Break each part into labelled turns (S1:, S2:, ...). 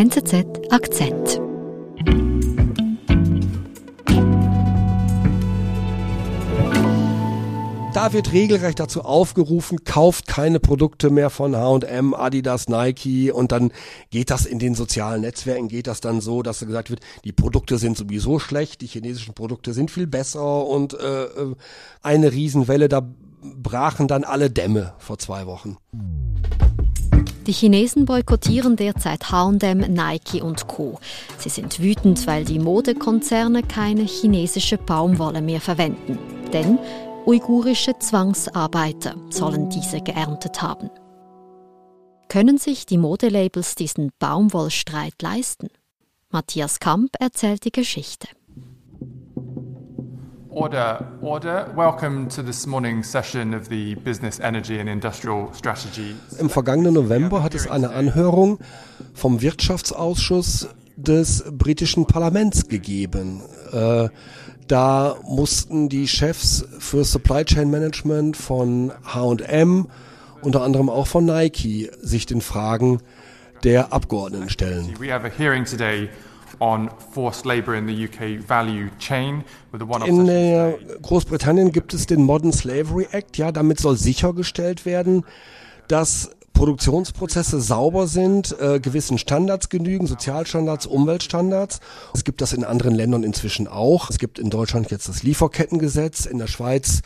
S1: NZZ Akzent.
S2: Da wird regelrecht dazu aufgerufen, kauft keine Produkte mehr von H&M, Adidas, Nike und dann geht das in den sozialen Netzwerken, geht das dann so, dass gesagt wird, die Produkte sind sowieso schlecht, die chinesischen Produkte sind viel besser und äh, äh eine Riesenwelle, da brachen dann alle Dämme vor zwei Wochen.
S1: Die Chinesen boykottieren derzeit H&M, Nike und Co. Sie sind wütend, weil die Modekonzerne keine chinesische Baumwolle mehr verwenden. Denn Uigurische Zwangsarbeiter sollen diese geerntet haben. Können sich die Modelabels diesen Baumwollstreit leisten? Matthias Kamp erzählt die Geschichte.
S3: Order, order. Welcome to this morning's session of the Business Energy and Industrial Strategy.
S2: Im vergangenen November hat es eine Anhörung vom Wirtschaftsausschuss des britischen Parlaments gegeben. Äh, da mussten die Chefs für Supply Chain Management von H&M, unter anderem auch von Nike, sich den Fragen der Abgeordneten stellen. In äh, Großbritannien gibt es den Modern Slavery Act. Ja, damit soll sichergestellt werden, dass Produktionsprozesse sauber sind, äh, gewissen Standards genügen, Sozialstandards, Umweltstandards. Es gibt das in anderen Ländern inzwischen auch. Es gibt in Deutschland jetzt das Lieferkettengesetz, in der Schweiz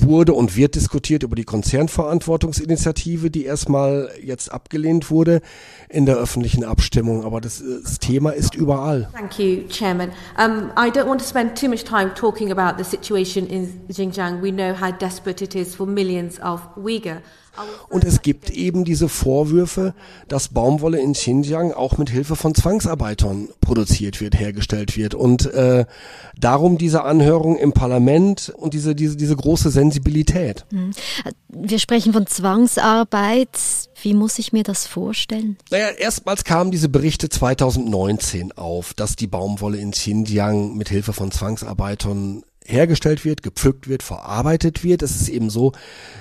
S2: wurde und wird diskutiert über die Konzernverantwortungsinitiative, die erstmal jetzt abgelehnt wurde in der öffentlichen Abstimmung. Aber das, das Thema ist überall.
S4: Thank you, Chairman. Um, I don't want to spend too much time talking about the situation in Xinjiang. We know how desperate it is for millions of Uyghur.
S2: Und es gibt eben diese Vorwürfe, dass Baumwolle in Xinjiang auch mit Hilfe von Zwangsarbeitern produziert wird, hergestellt wird. Und äh, darum diese Anhörung im Parlament und diese, diese, diese große Sensibilität. Hm.
S1: Wir sprechen von Zwangsarbeit. Wie muss ich mir das vorstellen?
S2: Naja, erstmals kamen diese Berichte 2019 auf, dass die Baumwolle in Xinjiang mit Hilfe von Zwangsarbeitern hergestellt wird, gepflückt wird, verarbeitet wird. Es ist eben so,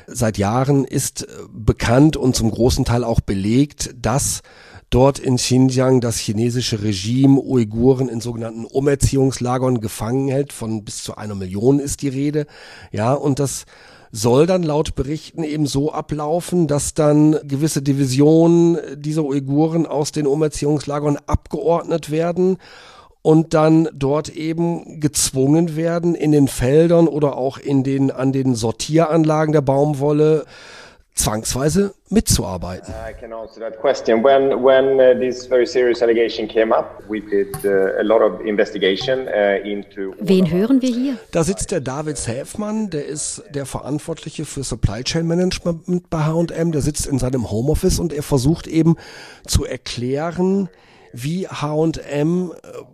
S2: seit Jahren ist bekannt und zum großen Teil auch belegt, dass dort in Xinjiang das chinesische Regime Uiguren in sogenannten Umerziehungslagern gefangen hält. Von bis zu einer Million ist die Rede. Ja, und das soll dann laut Berichten eben so ablaufen, dass dann gewisse Divisionen dieser Uiguren aus den Umerziehungslagern abgeordnet werden und dann dort eben gezwungen werden, in den Feldern oder auch in den, an den Sortieranlagen der Baumwolle zwangsweise mitzuarbeiten. I can answer that question. When when uh, this very serious allegation came up, we did uh, a lot of investigation uh, into.
S1: Wen hören wir hier?
S2: Da sitzt der David Häfmann, der ist der Verantwortliche für Supply Chain Management bei H&M. Der sitzt in seinem Homeoffice und er versucht eben zu erklären, wie H&M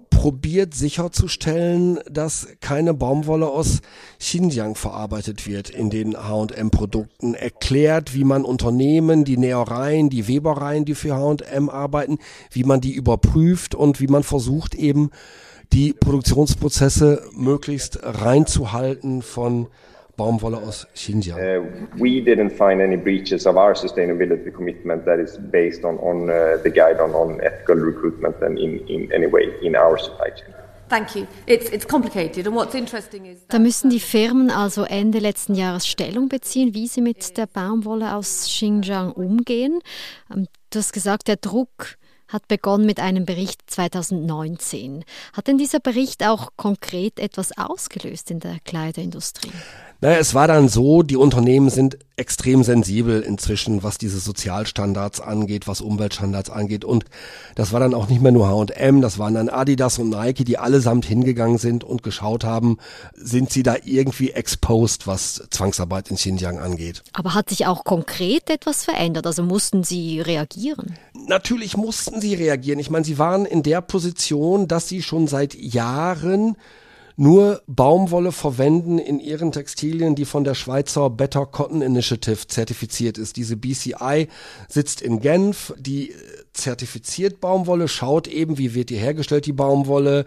S2: probiert sicherzustellen, dass keine Baumwolle aus Xinjiang verarbeitet wird in den H&M-Produkten, erklärt, wie man Unternehmen, die Nähereien, die Webereien, die für H&M arbeiten, wie man die überprüft und wie man versucht eben die Produktionsprozesse möglichst reinzuhalten von Baumwolle aus Xinjiang. Uh, we didn't find any breaches of our sustainability commitment that is based on, on uh, the guide on, on ethical recruitment and in, in any way in our supply chain.
S1: Da müssen die Firmen also Ende letzten Jahres Stellung beziehen, wie sie mit der Baumwolle aus Xinjiang umgehen. Ähm, du hast gesagt, der Druck hat begonnen mit einem Bericht 2019. Hat denn dieser Bericht auch konkret etwas ausgelöst in der Kleiderindustrie?
S2: Naja, es war dann so, die Unternehmen sind extrem sensibel inzwischen, was diese Sozialstandards angeht, was Umweltstandards angeht. Und das war dann auch nicht mehr nur H&M, das waren dann Adidas und Nike, die allesamt hingegangen sind und geschaut haben, sind sie da irgendwie exposed, was Zwangsarbeit in Xinjiang angeht.
S1: Aber hat sich auch konkret etwas verändert? Also mussten sie reagieren?
S2: Natürlich mussten sie reagieren. Ich meine, sie waren in der Position, dass sie schon seit Jahren nur Baumwolle verwenden in ihren Textilien, die von der Schweizer Better Cotton Initiative zertifiziert ist. Diese BCI sitzt in Genf, die zertifiziert Baumwolle, schaut eben, wie wird die hergestellt, die Baumwolle.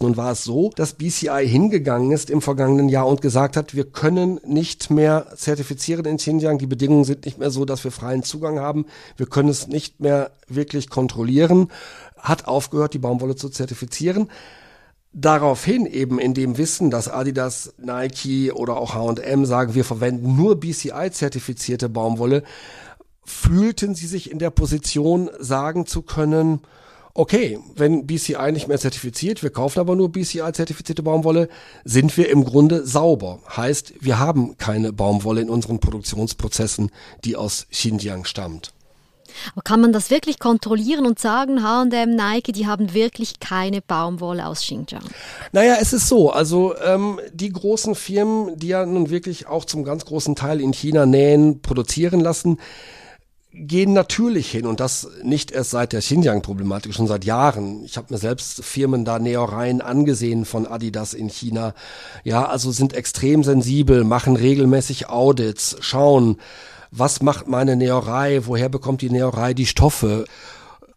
S2: Nun war es so, dass BCI hingegangen ist im vergangenen Jahr und gesagt hat, wir können nicht mehr zertifizieren in Xinjiang. Die Bedingungen sind nicht mehr so, dass wir freien Zugang haben. Wir können es nicht mehr wirklich kontrollieren. Hat aufgehört, die Baumwolle zu zertifizieren daraufhin eben in dem Wissen, dass Adidas, Nike oder auch H&M sagen, wir verwenden nur BCI-zertifizierte Baumwolle, fühlten sie sich in der Position, sagen zu können, okay, wenn BCI nicht mehr zertifiziert, wir kaufen aber nur BCI-zertifizierte Baumwolle, sind wir im Grunde sauber. Heißt, wir haben keine Baumwolle in unseren Produktionsprozessen, die aus Xinjiang stammt.
S1: Aber kann man das wirklich kontrollieren und sagen, H&M, Nike, die haben wirklich keine Baumwolle aus Xinjiang?
S2: Naja, es ist so, also ähm, die großen Firmen, die ja nun wirklich auch zum ganz großen Teil in China nähen, produzieren lassen, gehen natürlich hin und das nicht erst seit der Xinjiang-Problematik, schon seit Jahren. Ich habe mir selbst Firmen da Nähereien angesehen von Adidas in China. Ja, also sind extrem sensibel, machen regelmäßig Audits, schauen, was macht meine Näherei, woher bekommt die Näherei die Stoffe.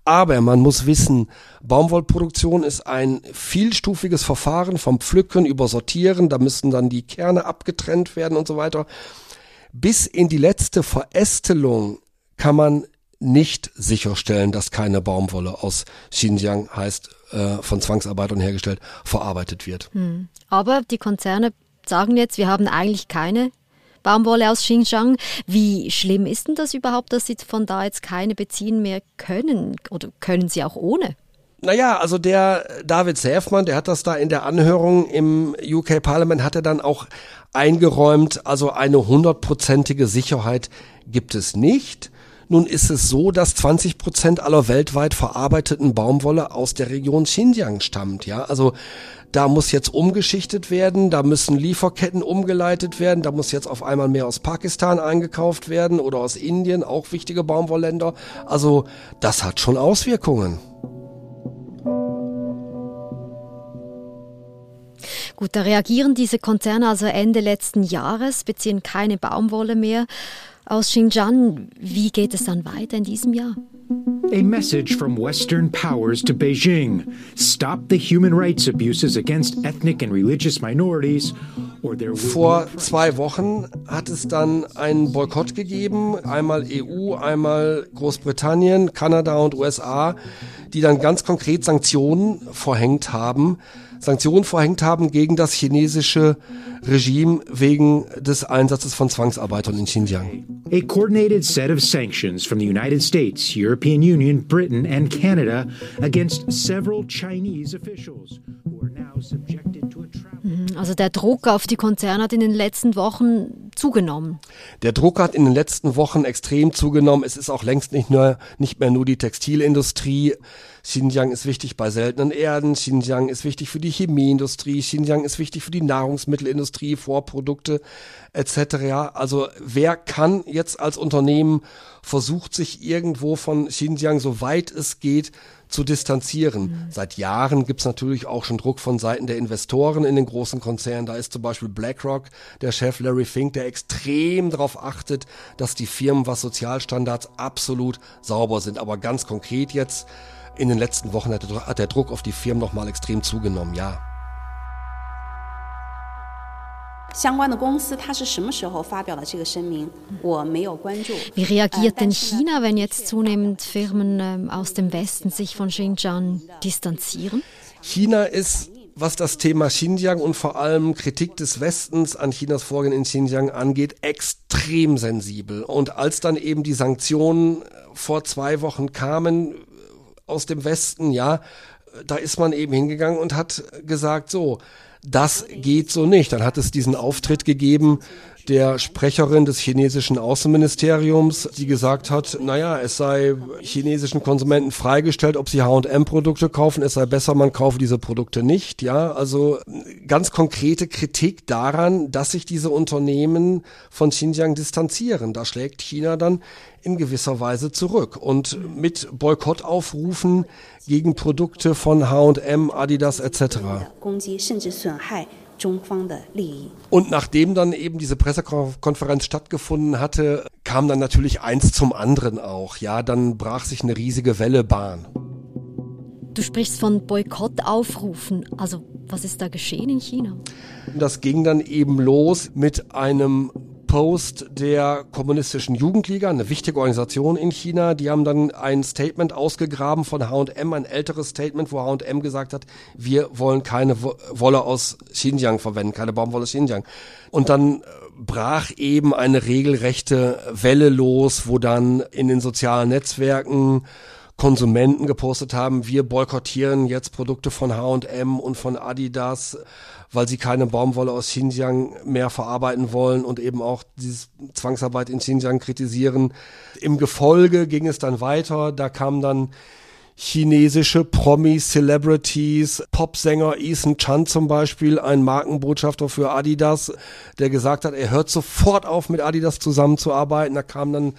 S2: Aber man muss wissen, Baumwollproduktion ist ein vielstufiges Verfahren vom Pflücken über Sortieren, da müssen dann die Kerne abgetrennt werden und so weiter. Bis in die letzte Verästelung kann man nicht sicherstellen, dass keine Baumwolle aus Xinjiang heißt äh, von Zwangsarbeitern hergestellt verarbeitet wird. Hm.
S1: Aber die Konzerne sagen jetzt, wir haben eigentlich keine Baumwolle aus Xinjiang. Wie schlimm ist denn das überhaupt, dass Sie von da jetzt keine beziehen mehr können? Oder können Sie auch ohne?
S2: Naja, also der David Säfmann, der hat das da in der Anhörung im UK Parliament, hat er dann auch eingeräumt, also eine hundertprozentige Sicherheit gibt es nicht. Nun ist es so, dass 20 Prozent aller weltweit verarbeiteten Baumwolle aus der Region Xinjiang stammt. Ja, also da muss jetzt umgeschichtet werden, da müssen Lieferketten umgeleitet werden, da muss jetzt auf einmal mehr aus Pakistan eingekauft werden oder aus Indien, auch wichtige Baumwollländer. Also das hat schon Auswirkungen.
S1: Gut, da reagieren diese Konzerne also Ende letzten Jahres, beziehen keine Baumwolle mehr aus Xinjiang. Wie geht es dann weiter in diesem Jahr?
S5: A message from Western powers to Beijing. Stop the human rights abuses against ethnic and religious minorities.
S2: Vor zwei Wochen hat es dann einen Boykott gegeben, einmal EU, einmal Großbritannien, Kanada und USA, die dann ganz konkret Sanktionen verhängt haben Sanktionen verhängt haben gegen das chinesische Regime wegen des Einsatzes von Zwangsarbeitern in Xinjiang.
S5: A coordinated set of sanctions from the United States, European Union, Britain and Canada against several Chinese officials who are now subjected to a
S1: mhm, also der Druck auf die Konzerne hat in den letzten Wochen zugenommen.
S2: Der Druck hat in den letzten Wochen extrem zugenommen. Es ist auch längst nicht, nur, nicht mehr nur die Textilindustrie. Xinjiang ist wichtig bei seltenen Erden, Xinjiang ist wichtig für die Chemieindustrie, Xinjiang ist wichtig für die Nahrungsmittelindustrie, Vorprodukte etc. Also wer kann jetzt als Unternehmen versucht sich irgendwo von Xinjiang so weit es geht zu distanzieren. Mhm. Seit Jahren gibt's natürlich auch schon Druck von Seiten der Investoren in den großen Konzernen. Da ist zum Beispiel BlackRock, der Chef Larry Fink, der extrem darauf achtet, dass die Firmen, was Sozialstandards absolut sauber sind. Aber ganz konkret jetzt, in den letzten Wochen hat der, hat der Druck auf die Firmen nochmal extrem zugenommen, ja.
S1: Wie reagiert denn China, wenn jetzt zunehmend Firmen ähm, aus dem Westen sich von Xinjiang distanzieren?
S2: China ist was das Thema Xinjiang und vor allem Kritik des Westens an Chinas Vorgehen in Xinjiang angeht, extrem sensibel. Und als dann eben die Sanktionen vor zwei Wochen kamen, aus dem Westen, ja, da ist man eben hingegangen und hat gesagt, so, das geht so nicht. Dann hat es diesen Auftritt gegeben der Sprecherin des chinesischen Außenministeriums, die gesagt hat, naja, es sei chinesischen Konsumenten freigestellt, ob sie H&M-Produkte kaufen, es sei besser, man kaufe diese Produkte nicht. Ja, also ganz konkrete Kritik daran, dass sich diese Unternehmen von Xinjiang distanzieren. Da schlägt China dann in gewisser Weise zurück und mit Boykottaufrufen gegen Produkte von H&M, Adidas etc. Und nachdem dann eben diese Pressekonferenz stattgefunden hatte, kam dann natürlich eins zum anderen auch. Ja, dann brach sich eine riesige Welle Bahn.
S1: Du sprichst von Boykottaufrufen. Also was ist da geschehen in China?
S2: Das ging dann eben los mit einem Post der kommunistischen Jugendliga, eine wichtige Organisation in China. Die haben dann ein Statement ausgegraben von H&M, ein älteres Statement, wo H&M gesagt hat, wir wollen keine Wolle aus Xinjiang verwenden, keine Baumwolle aus Xinjiang. Und dann äh, brach eben eine regelrechte Welle los, wo dann in den sozialen Netzwerken Konsumenten gepostet haben, wir boykottieren jetzt Produkte von H&M und von Adidas, weil sie keine Baumwolle aus Xinjiang mehr verarbeiten wollen und eben auch diese Zwangsarbeit in Xinjiang kritisieren. Im Gefolge ging es dann weiter, da kamen dann chinesische Promis, Celebrities, Popsänger Ethan Chan zum Beispiel, ein Markenbotschafter für Adidas, der gesagt hat, er hört sofort auf, mit Adidas zusammenzuarbeiten. Da kam dann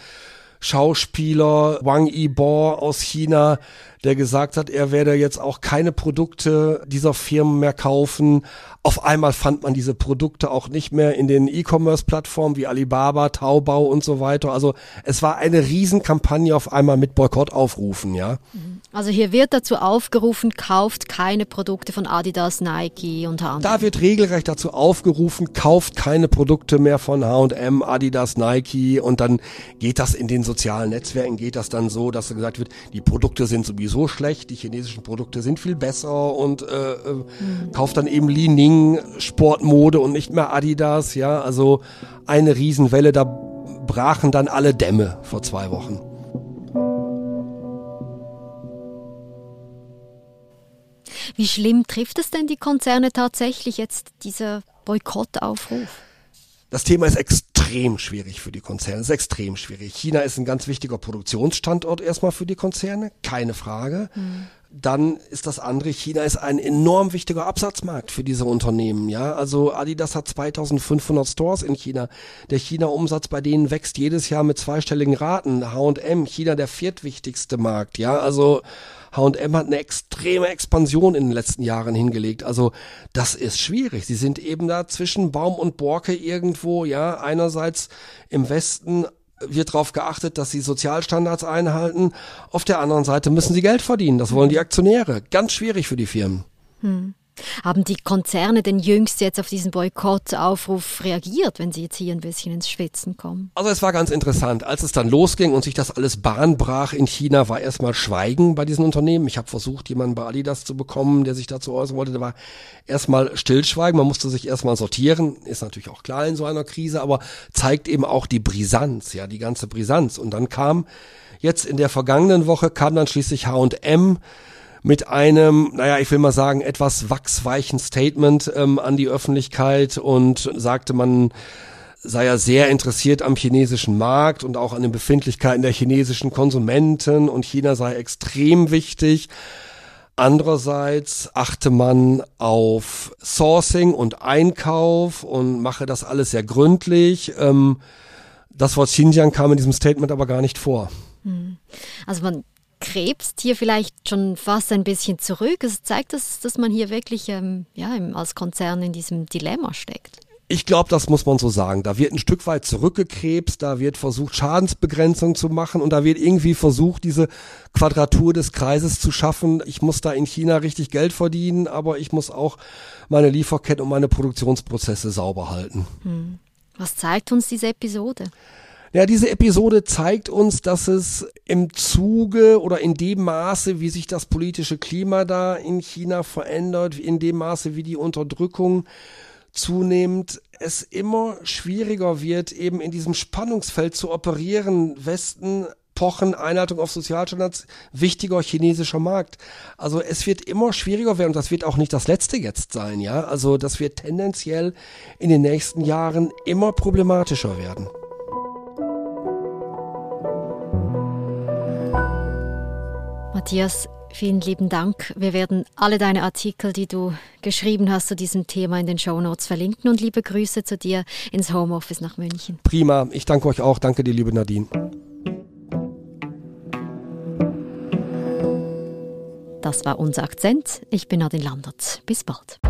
S2: Schauspieler Wang Yibo aus China, der gesagt hat, er werde jetzt auch keine Produkte dieser Firmen mehr kaufen. Auf einmal fand man diese Produkte auch nicht mehr in den E-Commerce-Plattformen wie Alibaba, Taobao und so weiter. Also es war eine Riesenkampagne auf einmal mit Boykottaufrufen, ja.
S1: Mhm. Also hier wird dazu aufgerufen, kauft keine Produkte von Adidas, Nike und H&M.
S2: Da wird regelrecht dazu aufgerufen, kauft keine Produkte mehr von H&M, Adidas, Nike und dann geht das in den sozialen Netzwerken, geht das dann so, dass gesagt wird, die Produkte sind sowieso schlecht, die chinesischen Produkte sind viel besser und äh, mhm. kauft dann eben Li Ning Sportmode und nicht mehr Adidas, ja, also eine Riesenwelle, da brachen dann alle Dämme vor zwei Wochen.
S1: Wie schlimm trifft es denn die Konzerne tatsächlich jetzt, dieser Boykottaufruf?
S2: Das Thema ist extrem schwierig für die Konzerne. Es ist extrem schwierig. China ist ein ganz wichtiger Produktionsstandort erstmal für die Konzerne, keine Frage. Mhm dann ist das andere, China ist ein enorm wichtiger Absatzmarkt für diese Unternehmen, ja. Also Adidas hat 2500 Stores in China. Der China-Umsatz bei denen wächst jedes Jahr mit zweistelligen Raten. H&M, China der viertwichtigste Markt, ja. Also H&M hat eine extreme Expansion in den letzten Jahren hingelegt. Also das ist schwierig. Sie sind eben da zwischen Baum und Borke irgendwo, ja. Einerseits im Westen wird darauf geachtet, dass sie Sozialstandards einhalten. Auf der anderen Seite müssen sie Geld verdienen. Das wollen die Aktionäre. Ganz schwierig für die Firmen.
S1: Hm. Haben die Konzerne denn jüngst jetzt auf diesen Boykottaufruf reagiert, wenn sie jetzt hier ein bisschen ins Schwitzen kommen?
S2: Also es war ganz interessant. Als es dann losging und sich das alles bahnbrach in China, war erstmal Schweigen bei diesen Unternehmen. Ich habe versucht, jemanden bei Adidas zu bekommen, der sich dazu äußern wollte. Da war erstmal Stillschweigen. Man musste sich erstmal sortieren. Ist natürlich auch klar in so einer Krise, aber zeigt eben auch die Brisanz, ja, die ganze Brisanz. Und dann kam jetzt in der vergangenen Woche kam dann schließlich H&M mit einem, naja, ich will mal sagen, etwas wachsweichen Statement ähm, an die Öffentlichkeit und sagte, man sei ja sehr interessiert am chinesischen Markt und auch an den Befindlichkeiten der chinesischen Konsumenten und China sei extrem wichtig. Andererseits achte man auf Sourcing und Einkauf und mache das alles sehr gründlich. Ähm, das Wort Xinjiang kam in diesem Statement aber gar nicht vor.
S1: Hm. Also man krebst hier vielleicht schon fast ein bisschen zurück. Es zeigt, dass, dass man hier wirklich ähm, ja, als Konzern in diesem Dilemma steckt.
S2: Ich glaube, das muss man so sagen. Da wird ein Stück weit zurückgekrebst, da wird versucht, Schadensbegrenzung zu machen und da wird irgendwie versucht, diese Quadratur des Kreises zu schaffen. Ich muss da in China richtig Geld verdienen, aber ich muss auch meine Lieferketten und meine Produktionsprozesse sauber halten. Hm.
S1: Was zeigt uns diese Episode?
S2: Ja, diese Episode zeigt uns, dass es im Zuge oder in dem Maße, wie sich das politische Klima da in China verändert, in dem Maße, wie die Unterdrückung zunehmend, es immer schwieriger wird, eben in diesem Spannungsfeld zu operieren. Westen pochen, Einhaltung auf Sozialstandards, wichtiger chinesischer Markt. Also es wird immer schwieriger werden und das wird auch nicht das letzte jetzt sein, ja. Also das wird tendenziell in den nächsten Jahren immer problematischer werden.
S1: Matthias, vielen lieben Dank. Wir werden alle deine Artikel, die du geschrieben hast zu diesem Thema in den Show Notes verlinken und liebe Grüße zu dir ins Homeoffice nach München.
S2: Prima, ich danke euch auch. Danke dir, liebe Nadine.
S1: Das war unser Akzent. Ich bin Nadine Landert. Bis bald.